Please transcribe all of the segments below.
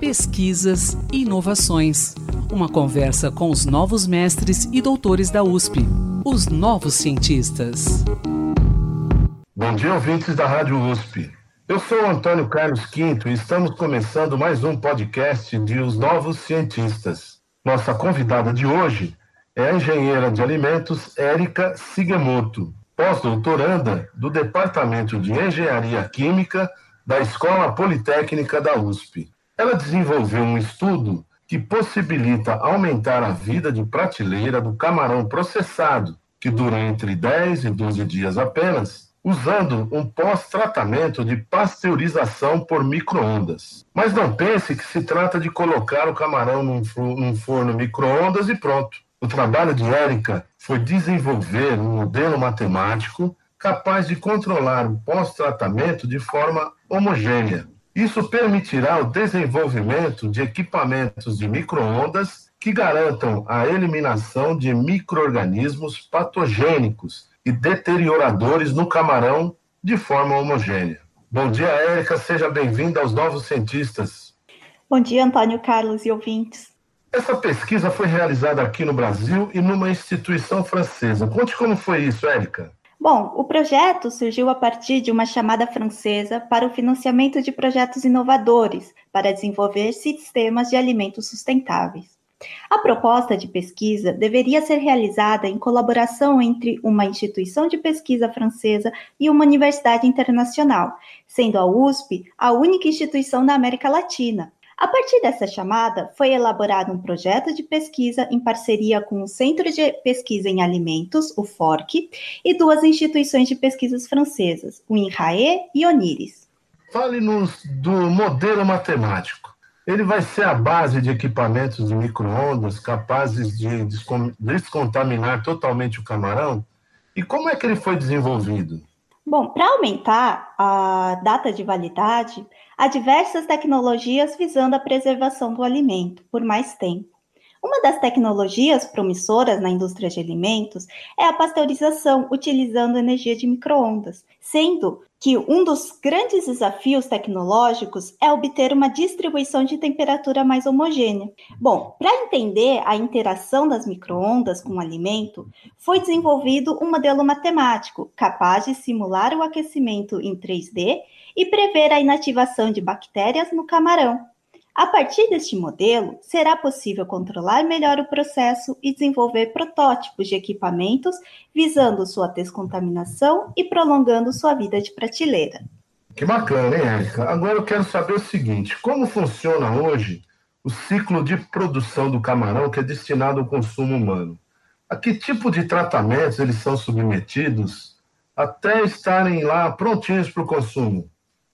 Pesquisas e inovações. Uma conversa com os novos mestres e doutores da USP, os novos cientistas. Bom dia, ouvintes da Rádio USP. Eu sou Antônio Carlos Quinto e estamos começando mais um podcast de Os Novos Cientistas. Nossa convidada de hoje é a engenheira de alimentos Érica Sigemoto, pós-doutoranda do Departamento de Engenharia Química da Escola Politécnica da USP. Ela desenvolveu um estudo que possibilita aumentar a vida de prateleira do camarão processado, que dura entre 10 e 12 dias apenas, usando um pós-tratamento de pasteurização por microondas. Mas não pense que se trata de colocar o camarão num, forno microondas e pronto. O trabalho de Érica foi desenvolver um modelo matemático capaz de controlar o pós-tratamento de forma homogênea. Isso permitirá o desenvolvimento de equipamentos de microondas que garantam a eliminação de microorganismos patogênicos e deterioradores no camarão de forma homogênea. Bom dia, Érica, seja bem-vinda aos Novos Cientistas. Bom dia, Antônio Carlos e ouvintes. Essa pesquisa foi realizada aqui no Brasil e numa instituição francesa. Conte como foi isso, Érica. Bom, o projeto surgiu a partir de uma chamada francesa para o financiamento de projetos inovadores para desenvolver sistemas de alimentos sustentáveis. A proposta de pesquisa deveria ser realizada em colaboração entre uma instituição de pesquisa francesa e uma universidade internacional, sendo a USP a única instituição na América Latina. A partir dessa chamada, foi elaborado um projeto de pesquisa em parceria com o Centro de Pesquisa em Alimentos, o FORC, e duas instituições de pesquisas francesas, o INRAE e ONIRIS. Fale-nos do modelo matemático. Ele vai ser a base de equipamentos de microondas capazes de descontaminar totalmente o camarão? E como é que ele foi desenvolvido? Bom, para aumentar a data de validade, há diversas tecnologias visando a preservação do alimento por mais tempo. Uma das tecnologias promissoras na indústria de alimentos é a pasteurização utilizando energia de microondas, sendo que um dos grandes desafios tecnológicos é obter uma distribuição de temperatura mais homogênea. Bom, para entender a interação das microondas com o alimento, foi desenvolvido um modelo matemático capaz de simular o aquecimento em 3D e prever a inativação de bactérias no camarão. A partir deste modelo, será possível controlar melhor o processo e desenvolver protótipos de equipamentos visando sua descontaminação e prolongando sua vida de prateleira. Que bacana, hein, Érica? Agora eu quero saber o seguinte: como funciona hoje o ciclo de produção do camarão que é destinado ao consumo humano? A que tipo de tratamentos eles são submetidos até estarem lá prontinhos para o consumo?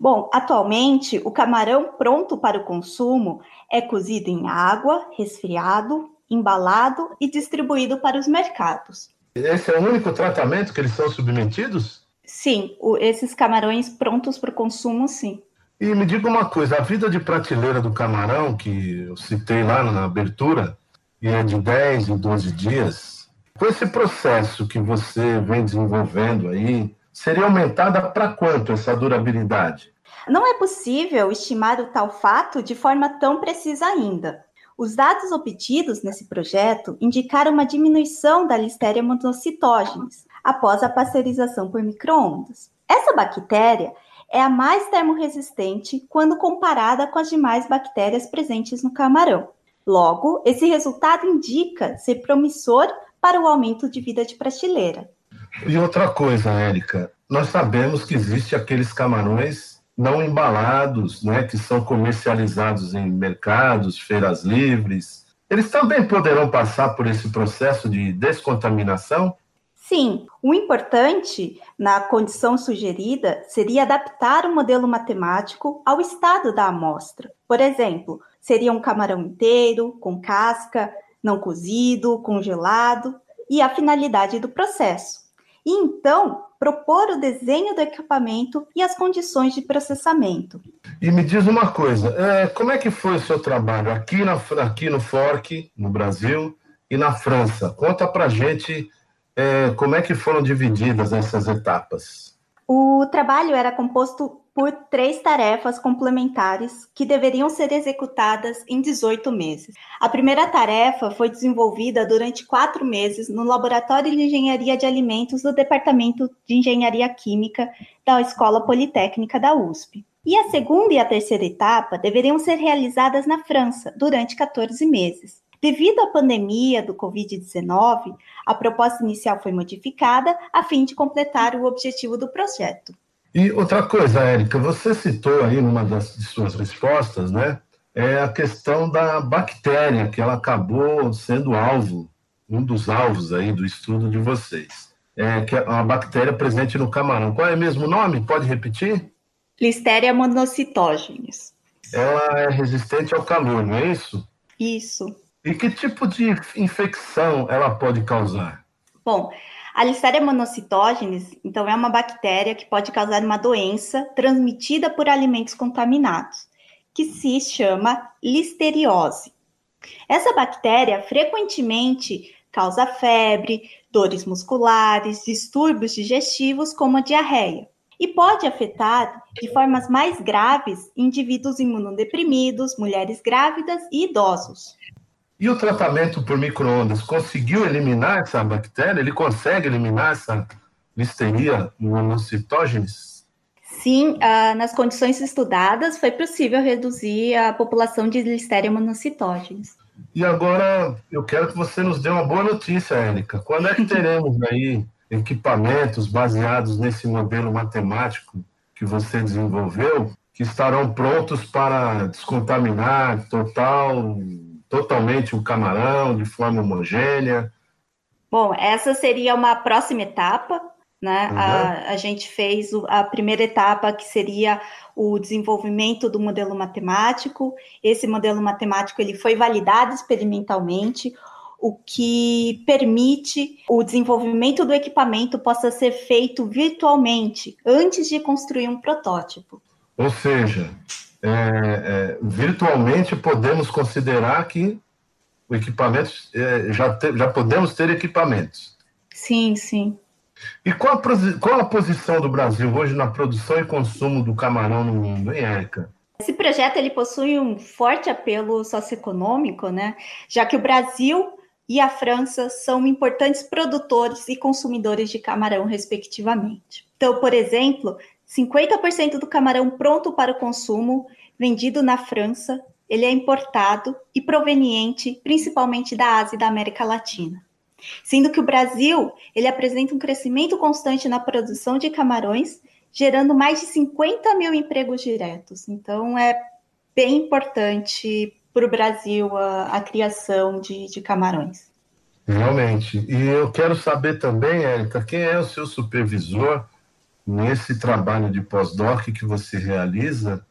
Bom, atualmente o camarão pronto para o consumo é cozido em água, resfriado, embalado e distribuído para os mercados. Esse é o único tratamento que eles são submetidos? Sim, o, esses camarões prontos para o consumo, sim. E me diga uma coisa, a vida de prateleira do camarão, que eu citei lá na abertura, e é de 10 em 12 dias, com esse processo que você vem desenvolvendo aí, seria aumentada para quanto essa durabilidade? Não é possível estimar o tal fato de forma tão precisa ainda. Os dados obtidos nesse projeto indicaram uma diminuição da Listeria monocytogenes após a pasteurização por microondas. Essa bactéria é a mais termorresistente quando comparada com as demais bactérias presentes no camarão. Logo, esse resultado indica ser promissor para o aumento de vida de prateleira. E outra coisa, Érica, nós sabemos que existe aqueles camarões não embalados, né, que são comercializados em mercados, feiras livres. Eles também poderão passar por esse processo de descontaminação? Sim, o importante na condição sugerida seria adaptar o modelo matemático ao estado da amostra. Por exemplo, seria um camarão inteiro, com casca, não cozido, congelado, e a finalidade do processo e então propor o desenho do equipamento e as condições de processamento. E me diz uma coisa, é, como é que foi o seu trabalho aqui, na, aqui no Fork, no Brasil, e na França? Conta para gente é, como é que foram divididas essas etapas. O trabalho era composto por três tarefas complementares que deveriam ser executadas em 18 meses. A primeira tarefa foi desenvolvida durante quatro meses no Laboratório de Engenharia de Alimentos do Departamento de Engenharia Química da Escola Politécnica da USP. E a segunda e a terceira etapa deveriam ser realizadas na França durante 14 meses. Devido à pandemia do Covid-19, a proposta inicial foi modificada a fim de completar o objetivo do projeto. E outra coisa, Érica, você citou aí numa das de suas respostas, né? É a questão da bactéria, que ela acabou sendo alvo, um dos alvos aí do estudo de vocês. É que é uma bactéria presente no camarão. Qual é mesmo o nome? Pode repetir? Listeria monocytogenes. Ela é resistente ao calor, não é isso? Isso. E que tipo de infecção ela pode causar? Bom, a Listeria monocytogenes, então, é uma bactéria que pode causar uma doença transmitida por alimentos contaminados, que se chama listeriose. Essa bactéria frequentemente causa febre, dores musculares, distúrbios digestivos, como a diarreia, e pode afetar de formas mais graves indivíduos imunodeprimidos, mulheres grávidas e idosos. E o tratamento por microondas conseguiu eliminar essa bactéria? Ele consegue eliminar essa listeria monocitógenes? Sim, uh, nas condições estudadas foi possível reduzir a população de listeria monocitógenes. E agora eu quero que você nos dê uma boa notícia, Érica. Quando é que teremos aí equipamentos baseados nesse modelo matemático que você desenvolveu, que estarão prontos para descontaminar total totalmente o camarão de forma homogênea? Bom, essa seria uma próxima etapa, né? Uhum. A, a, gente fez a primeira etapa, que seria o desenvolvimento do modelo matemático. Esse modelo matemático ele foi validado experimentalmente, o que permite o desenvolvimento do equipamento possa ser feito virtualmente antes de construir um protótipo. Ou seja, é, é, virtualmente podemos considerar que o equipamento é, já, te, já podemos ter equipamentos. Sim, sim. E qual a, qual a posição do Brasil hoje na produção e consumo do camarão no mundo, hein, Érica? Esse projeto ele possui um forte apelo socioeconômico, né? Já que o Brasil e a França são importantes produtores e consumidores de camarão, respectivamente. Então, por exemplo, 50% do camarão pronto para o consumo, vendido na França, ele é importado e proveniente principalmente da Ásia e da América Latina. Sendo que o Brasil, ele apresenta um crescimento constante na produção de camarões, gerando mais de 50 mil empregos diretos. Então, é bem importante para o Brasil a, a criação de, de camarões. Realmente. E eu quero saber também, Érica, quem é o seu supervisor nesse trabalho de pós-doc que você realiza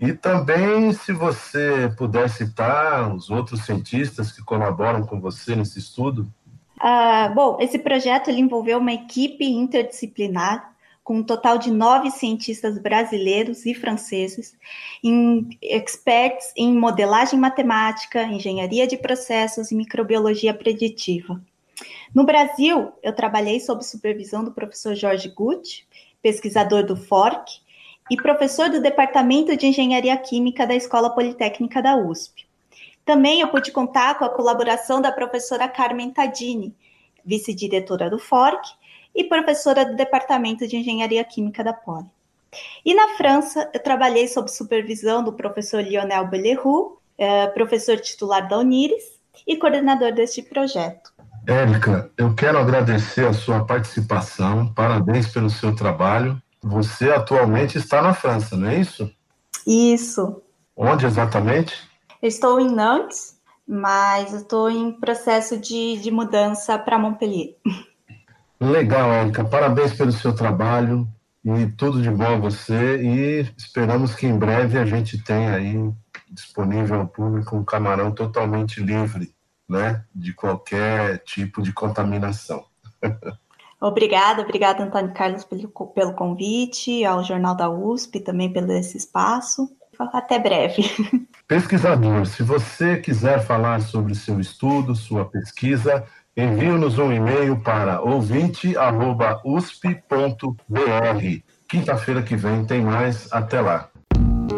e também se você puder citar os outros cientistas que colaboram com você nesse estudo. Ah, bom, esse projeto ele envolveu uma equipe interdisciplinar com um total de nove cientistas brasileiros e franceses, em, experts em modelagem matemática, engenharia de processos e microbiologia preditiva. No Brasil, eu trabalhei sob supervisão do professor Jorge Gutt, pesquisador do FORC e professor do Departamento de Engenharia Química da Escola Politécnica da USP. Também eu pude contar com a colaboração da professora Carmen Tadini, vice-diretora do FORC e professora do Departamento de Engenharia Química da Poli. E na França, eu trabalhei sob supervisão do professor Lionel Belleroux, eh, professor titular da Unires e coordenador deste projeto. Érica, eu quero agradecer a sua participação, parabéns pelo seu trabalho. Você atualmente está na França, não é isso? Isso. Onde exatamente? Eu estou em Nantes, mas estou em processo de, de mudança para Montpellier. Legal, Érica. Parabéns pelo seu trabalho e tudo de bom a você. E esperamos que em breve a gente tenha aí disponível ao público um camarão totalmente livre né, de qualquer tipo de contaminação. Obrigada, obrigada, Antônio Carlos, pelo, pelo convite, ao Jornal da USP também pelo esse espaço. Até breve. Pesquisador, se você quiser falar sobre seu estudo, sua pesquisa, envie-nos um e-mail para ouvinte.usp.br Quinta-feira que vem tem mais. Até lá.